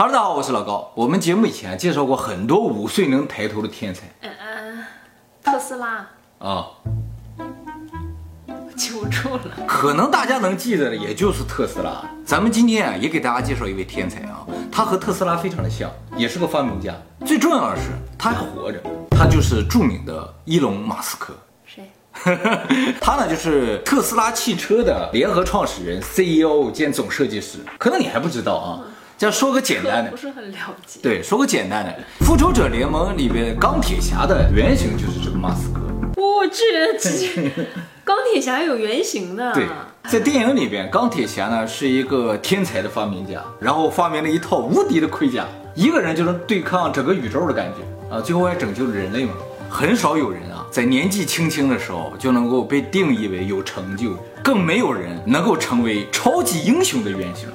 Hello，大家好，我是老高。我们节目以前介绍过很多五岁能抬头的天才嗯嗯，特斯拉啊，记不住了。可能大家能记得的也就是特斯拉。咱们今天啊，也给大家介绍一位天才啊，他和特斯拉非常的像，也是个发明家。最重要的是，他还活着，他就是著名的伊隆马斯克。谁？他呢，就是特斯拉汽车的联合创始人、CEO 兼总设计师。可能你还不知道啊。这说个简单的不，是很了解。对，说个简单的，《复仇者联盟》里边钢铁侠的原型就是这个马斯克。我去，这钢铁侠有原型的。对，在电影里边，钢铁侠呢是一个天才的发明家，然后发明了一套无敌的盔甲，一个人就能对抗整个宇宙的感觉啊！最后还拯救了人类嘛。很少有人啊，在年纪轻轻的时候就能够被定义为有成就，更没有人能够成为超级英雄的原型。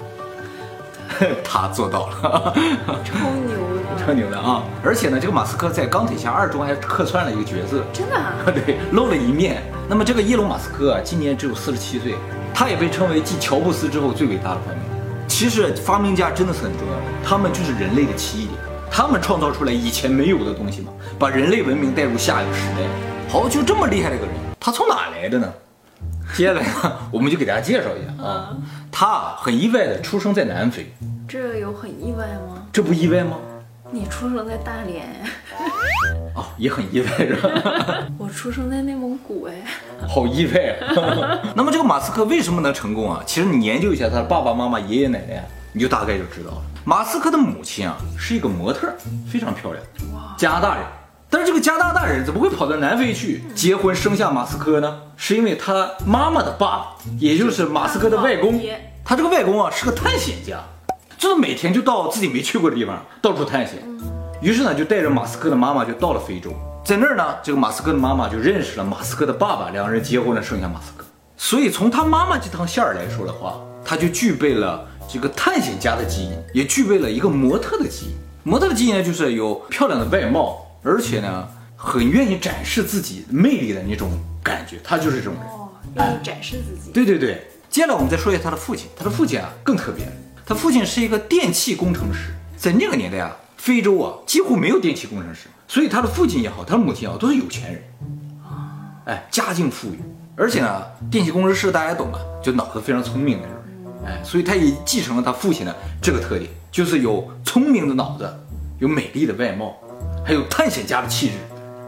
他做到了，超牛的，超牛的啊！而且呢，这个马斯克在《钢铁侠二》中还客串了一个角色，真的啊？对，露了一面。那么这个伊隆马斯克啊，今年只有四十七岁，他也被称为继乔布斯之后最伟大的发明家。其实发明家真的是很重要的，他们就是人类的奇异点，他们创造出来以前没有的东西嘛，把人类文明带入下一个时代。好，就这么厉害的一个人，他从哪来的呢？接下来呢，我们就给大家介绍一下啊，他啊很意外的出生在南非，这有很意外吗？这不意外吗？你出生在大连，哦，也很意外是吧？我出生在内蒙古，哎，好意外啊！那么这个马斯克为什么能成功啊？其实你研究一下他的爸爸妈妈、爷爷奶奶，你就大概就知道了。马斯克的母亲啊是一个模特，非常漂亮，加拿大人。但是这个加拿大人怎么会跑到南非去结婚生下马斯克呢？是因为他妈妈的爸爸，也就是马斯克的外公，他这个外公啊是个探险家，就是每天就到自己没去过的地方到处探险。于是呢，就带着马斯克的妈妈就到了非洲，在那儿呢，这个马斯克的妈妈就认识了马斯克的爸爸，两个人结婚了，生下马斯克。所以从他妈妈这趟线儿来说的话，他就具备了这个探险家的基因，也具备了一个模特的基因。模特的基因呢，就是有漂亮的外貌。而且呢，很愿意展示自己魅力的那种感觉，他就是这种人，哦，愿意展示自己。对对对，接下来我们再说一下他的父亲，他的父亲啊更特别，他父亲是一个电气工程师，在那个年代啊，非洲啊几乎没有电气工程师，所以他的父亲也好，他的母亲也好，都是有钱人，啊，哎，家境富裕，而且呢，电气工程师大家懂啊，就脑子非常聪明的人，哎，所以他也继承了他父亲的这个特点，就是有聪明的脑子，有美丽的外貌。还有探险家的气质，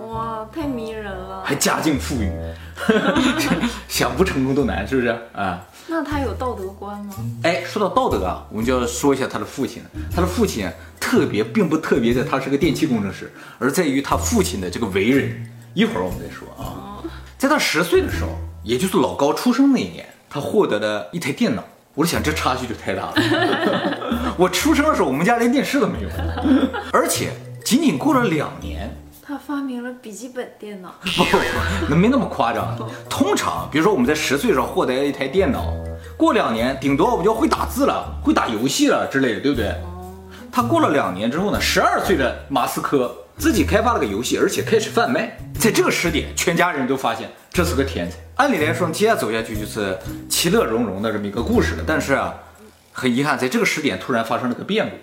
哇，太迷人了！还家境富裕，想不成功都难，是不是啊？那他有道德观吗？哎，说到道德啊，我们就要说一下他的父亲了。他的父亲特别，并不特别在他是个电气工程师，而在于他父亲的这个为人。一会儿我们再说啊。在他十岁的时候，也就是老高出生那一年，他获得了一台电脑。我就想，这差距就太大了。我出生的时候，我们家连电视都没有，而且。仅仅过了两年，他发明了笔记本电脑。不，那没那么夸张。通常，比如说我们在十岁时候获得一台电脑，过两年顶多我们就会打字了，会打游戏了之类的，对不对？他过了两年之后呢，十二岁的马斯克自己开发了个游戏，而且开始贩卖。在这个时点，全家人都发现这是个天才。按理来说，接下来走下去就是其乐融融的这么一个故事了。但是啊，很遗憾，在这个时点突然发生了个变故，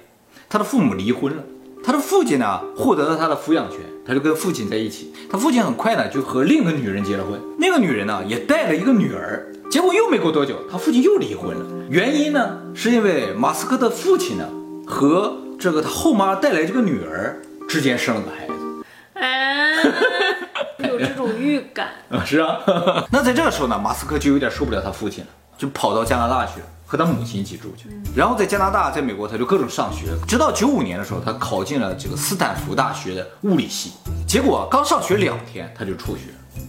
他的父母离婚了。他的父亲呢，获得了他的抚养权，他就跟父亲在一起。他父亲很快呢，就和另一个女人结了婚。那个女人呢，也带了一个女儿。结果又没过多久，他父亲又离婚了。原因呢，是因为马斯克的父亲呢，和这个他后妈带来这个女儿之间生了个孩子。哎，有这种预感啊？是啊。那在这个时候呢，马斯克就有点受不了他父亲了，就跑到加拿大去了。和他母亲一起住去，然后在加拿大，在美国，他就各种上学，直到九五年的时候，他考进了这个斯坦福大学的物理系。结果刚上学两天，他就辍学。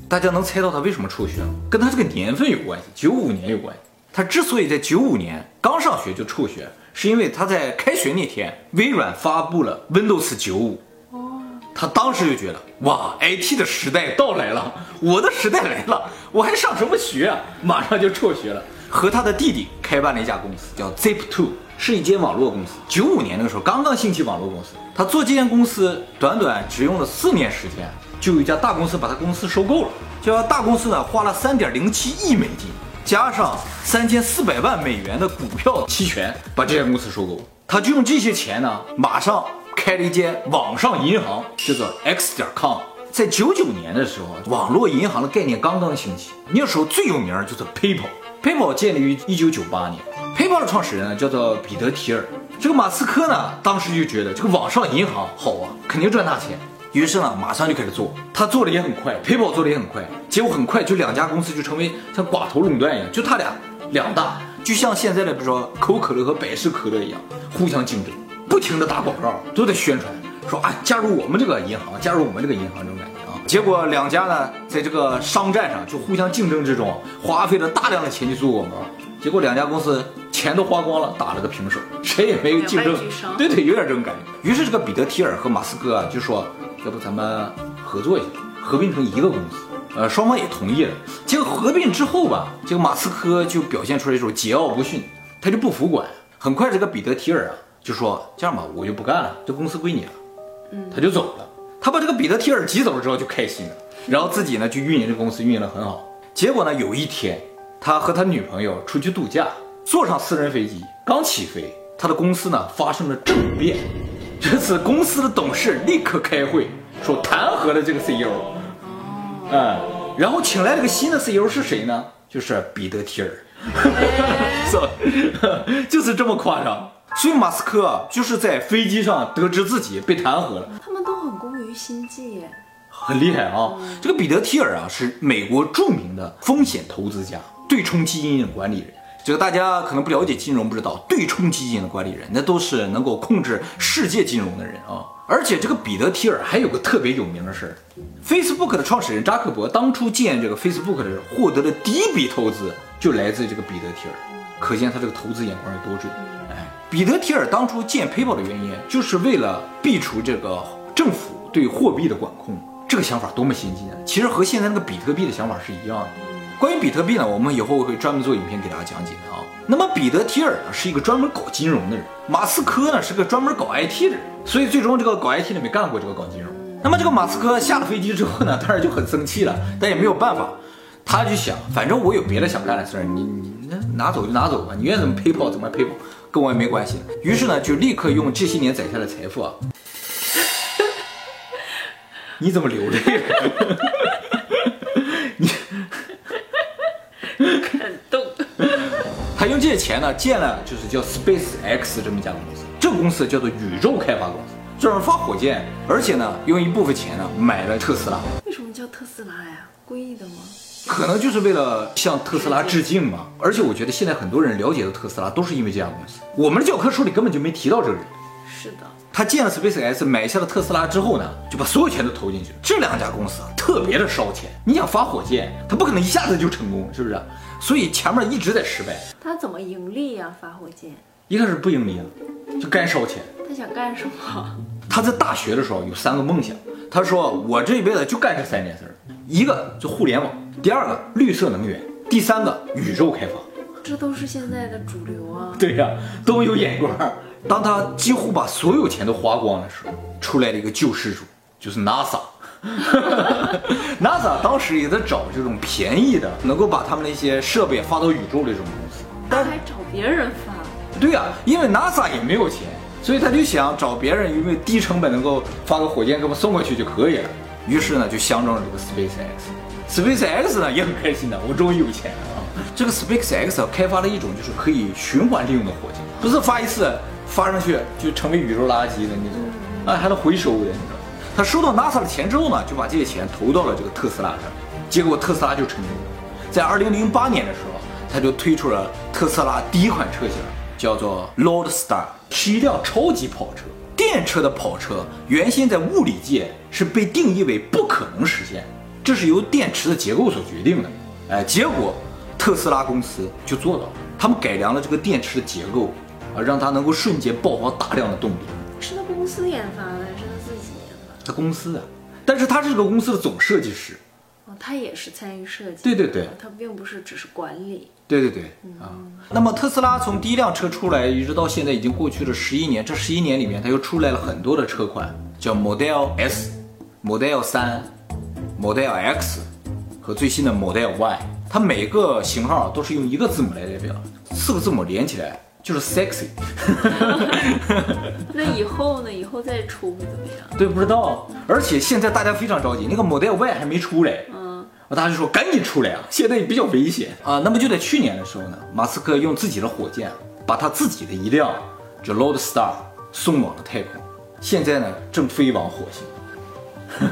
大家能猜到他为什么辍学吗？跟他这个年份有关系，九五年有关系。他之所以在九五年刚上学就辍学，是因为他在开学那天，微软发布了 Windows 九五。哦，他当时就觉得，哇，IT 的时代到来了，我的时代来了，我还上什么学啊？马上就辍学了。和他的弟弟开办了一家公司，叫 Zip2，是一间网络公司。九五年那个时候刚刚兴起网络公司，他做这间公司短短只用了四年时间，就有一家大公司把他公司收购了。这家大公司呢花了三点零七亿美金，加上三千四百万美元的股票期权，把这家公司收购。他就用这些钱呢，马上开了一间网上银行，叫做 X 点 com。在九九年的时候，网络银行的概念刚刚兴起，那时候最有名就是 PayPal。PayPal 建立于一九九八年，PayPal 的创始人叫做彼得提尔。这个马斯克呢，当时就觉得这个网上银行好啊，肯定赚大钱。于是呢，马上就开始做，他做的也很快，PayPal 做的也很快，结果很快就两家公司就成为像寡头垄断一样，就他俩两大，就像现在的比如说可口可乐和百事可乐一样，互相竞争，不停的打广告，都在宣传。说啊，加入我们这个银行，加入我们这个银行这种感觉啊。结果两家呢，在这个商战上就互相竞争之中，花费了大量的钱去做广告。结果两家公司钱都花光了，打了个平手，谁也没有竞争。对对，有点这种感觉。于是这个彼得提尔和马斯克啊，就说，要不咱们合作一下，合并成一个公司。呃，双方也同意了。结果合并之后吧，这个马斯克就表现出来一种桀骜不驯，他就不服管。很快这个彼得提尔啊，就说这样吧，我就不干了，这公司归你了。他就走了，他把这个彼得提尔挤走了之后就开心了，然后自己呢就运营这公司运营的很好。结果呢有一天，他和他女朋友出去度假，坐上私人飞机刚起飞，他的公司呢发生了政变。这次公司的董事立刻开会，说弹劾了这个 CEO。嗯，然后请来了个新的 CEO 是谁呢？就是彼得提尔。就是这么夸张。所以马斯克就是在飞机上得知自己被弹劾了。他们都很工于心计，很厉害啊！这个彼得提尔啊，是美国著名的风险投资家、对冲基金的管理人。这个大家可能不了解金融，不知道对冲基金的管理人，那都是能够控制世界金融的人啊。而且这个彼得提尔还有个特别有名的事儿，Facebook 的创始人扎克伯当初建这个 Facebook 的时候，获得的第一笔投资就来自这个彼得提尔，可见他这个投资眼光有多准。彼得提尔当初建 PayPal 的原因，就是为了避除这个政府对货币的管控。这个想法多么先进啊！其实和现在那个比特币的想法是一样的。关于比特币呢，我们以后会专门做影片给大家讲解啊。那么彼得提尔呢，是一个专门搞金融的人；马斯克呢，是个专门搞 IT 的人。所以最终这个搞 IT 的没干过这个搞金融。那么这个马斯克下了飞机之后呢，当然就很生气了，但也没有办法。他就想，反正我有别的想干的事儿，你你拿走就拿走吧，你愿意怎么 PayPal 怎么 PayPal。跟我也没关系，于是呢，就立刻用这些年攒下的财富啊，你怎么流泪？你感动。他用这些钱呢，建了就是叫 Space X 这么一家公司，这个公司叫做宇宙开发公司，专门发火箭，而且呢，用一部分钱呢买了特斯拉。为什么叫特斯拉呀？故意的吗？可能就是为了向特斯拉致敬嘛，而且我觉得现在很多人了解的特斯拉都是因为这家公司。我们的教科书里根本就没提到这个人。是的，他建了 Space X，买下了特斯拉之后呢，就把所有钱都投进去了。这两家公司啊，特别的烧钱。你想发火箭，他不可能一下子就成功，是不是？所以前面一直在失败。他怎么盈利呀？发火箭一开始不盈利啊，就干烧钱。他想干什么？他在大学的时候有三个梦想，他说我这一辈子就干这三件事儿，一个就互联网。第二个绿色能源，第三个宇宙开发，这都是现在的主流啊。对呀，多么有眼光。当他几乎把所有钱都花光的时候，出来了一个救世主，就是 NASA。NASA 当时也在找这种便宜的，能够把他们那些设备发到宇宙的这种公司，但还找别人发。对呀，因为 NASA 也没有钱，所以他就想找别人，因为低成本能够发个火箭给我们送过去就可以了。于是呢，就相中了这个 SpaceX。Space X 呢也很开心的，我终于有钱了啊！这个 Space X 开发了一种就是可以循环利用的火箭，不是发一次发上去就成为宇宙垃圾的那种，啊还能回收的，你知道？他收到 NASA 的钱之后呢，就把这些钱投到了这个特斯拉上，结果特斯拉就成功了。在2008年的时候，他就推出了特斯拉第一款车型，叫做 Roadster，是一辆超级跑车。电车的跑车原先在物理界是被定义为不可能实现。这是由电池的结构所决定的，哎，结果特斯拉公司就做到了，他们改良了这个电池的结构，啊，让它能够瞬间爆发大量的动力。是他公司研发的，还是他自己研发？他公司啊，但是他是这个公司的总设计师，哦，他也是参与设计。对对对，他并不是只是管理。对对对，啊，那么特斯拉从第一辆车出来一直到现在已经过去了十一年，这十一年里面，它又出来了很多的车款，叫 Model S、Model 三。Model X 和最新的 Model Y，它每个型号都是用一个字母来代表，四个字母连起来就是 sexy。那以后呢？以后再出会怎么样？对，不知道。而且现在大家非常着急，那个 Model Y 还没出来，嗯，大家就说赶紧出来啊，现在也比较危险啊。那么就在去年的时候呢，马斯克用自己的火箭把他自己的一辆就 Loadstar 送往了太空，现在呢正飞往火星。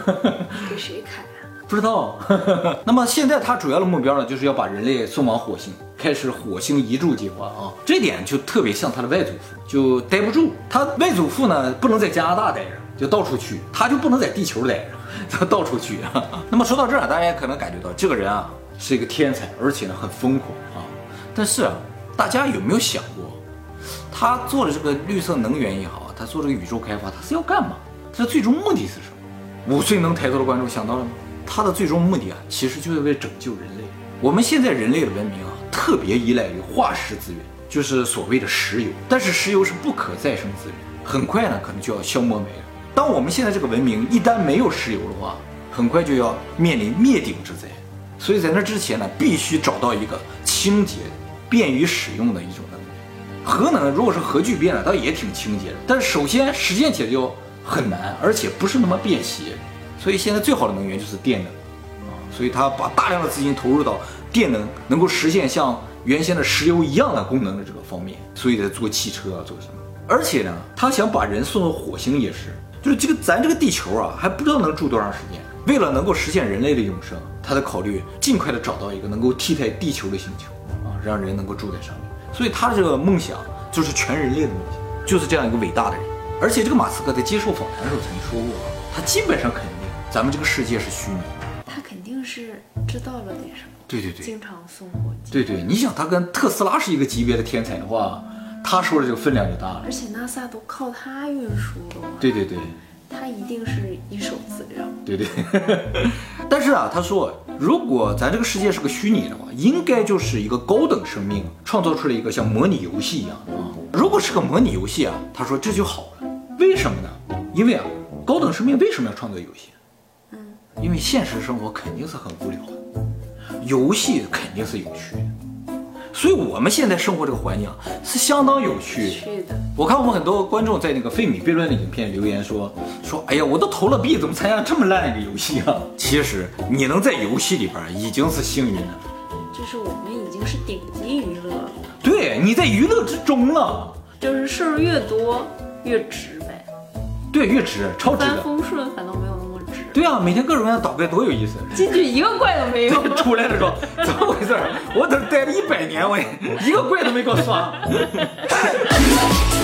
给谁开啊？不知道。那么现在他主要的目标呢，就是要把人类送往火星，开始火星移住计划啊。这点就特别像他的外祖父，就待不住。他外祖父呢，不能在加拿大待着，就到处去；他就不能在地球待着，他到处去。那么说到这儿，大家可能感觉到这个人啊是一个天才，而且呢很疯狂啊。但是啊，大家有没有想过，他做的这个绿色能源也好，他做这个宇宙开发，他是要干嘛？他的最终目的是什么？五岁能抬头的观众想到了吗？它的最终目的啊，其实就是为拯救人类。我们现在人类的文明啊，特别依赖于化石资源，就是所谓的石油。但是石油是不可再生资源，很快呢可能就要消磨没了。当我们现在这个文明一旦没有石油的话，很快就要面临灭顶之灾。所以在那之前呢，必须找到一个清洁、便于使用的一种能源。核能如果是核聚变了，倒也挺清洁的，但是首先实现起来就很难，而且不是那么便携。所以现在最好的能源就是电能啊，所以他把大量的资金投入到电能能够实现像原先的石油一样的功能的这个方面，所以在做汽车啊，做什么？而且呢，他想把人送到火星也是，就是这个咱这个地球啊，还不知道能住多长时间。为了能够实现人类的永生，他在考虑尽快的找到一个能够替代地球的星球啊，让人能够住在上面。所以他的这个梦想就是全人类的梦想，就是这样一个伟大的人。而且这个马斯克在接受访谈的时候曾经说过，他基本上肯定咱们这个世界是虚拟。他肯定是知道了点什么，对对对，经常送火箭。对对，你想他跟特斯拉是一个级别的天才的话，他说的这个分量就大了。而且 NASA 都靠他运输的嘛，对对对。他一定是一手资料。对对，但是啊，他说，如果咱这个世界是个虚拟的话，应该就是一个高等生命创造出了一个像模拟游戏一样的啊。如果是个模拟游戏啊，他说这就好了。为什么呢？因为啊，高等生命为什么要创造游戏？嗯，因为现实生活肯定是很无聊的，游戏肯定是有趣的。所以我们现在生活这个环境啊是相当有趣的。我看我们很多观众在那个费米悖论的影片留言说说，哎呀，我都投了币，怎么参加这么烂一个游戏啊？其实你能在游戏里边已经是幸运了。就是我们已经是顶级娱乐了，对，你在娱乐之中了。就是事儿越多越值呗，对，越值，超值风顺反倒没有。对啊，每天各种各样的捣怪多有意思。进去一个怪都没有。出来的时候怎么回事？我在这待了一百年，我一个怪都没给我刷。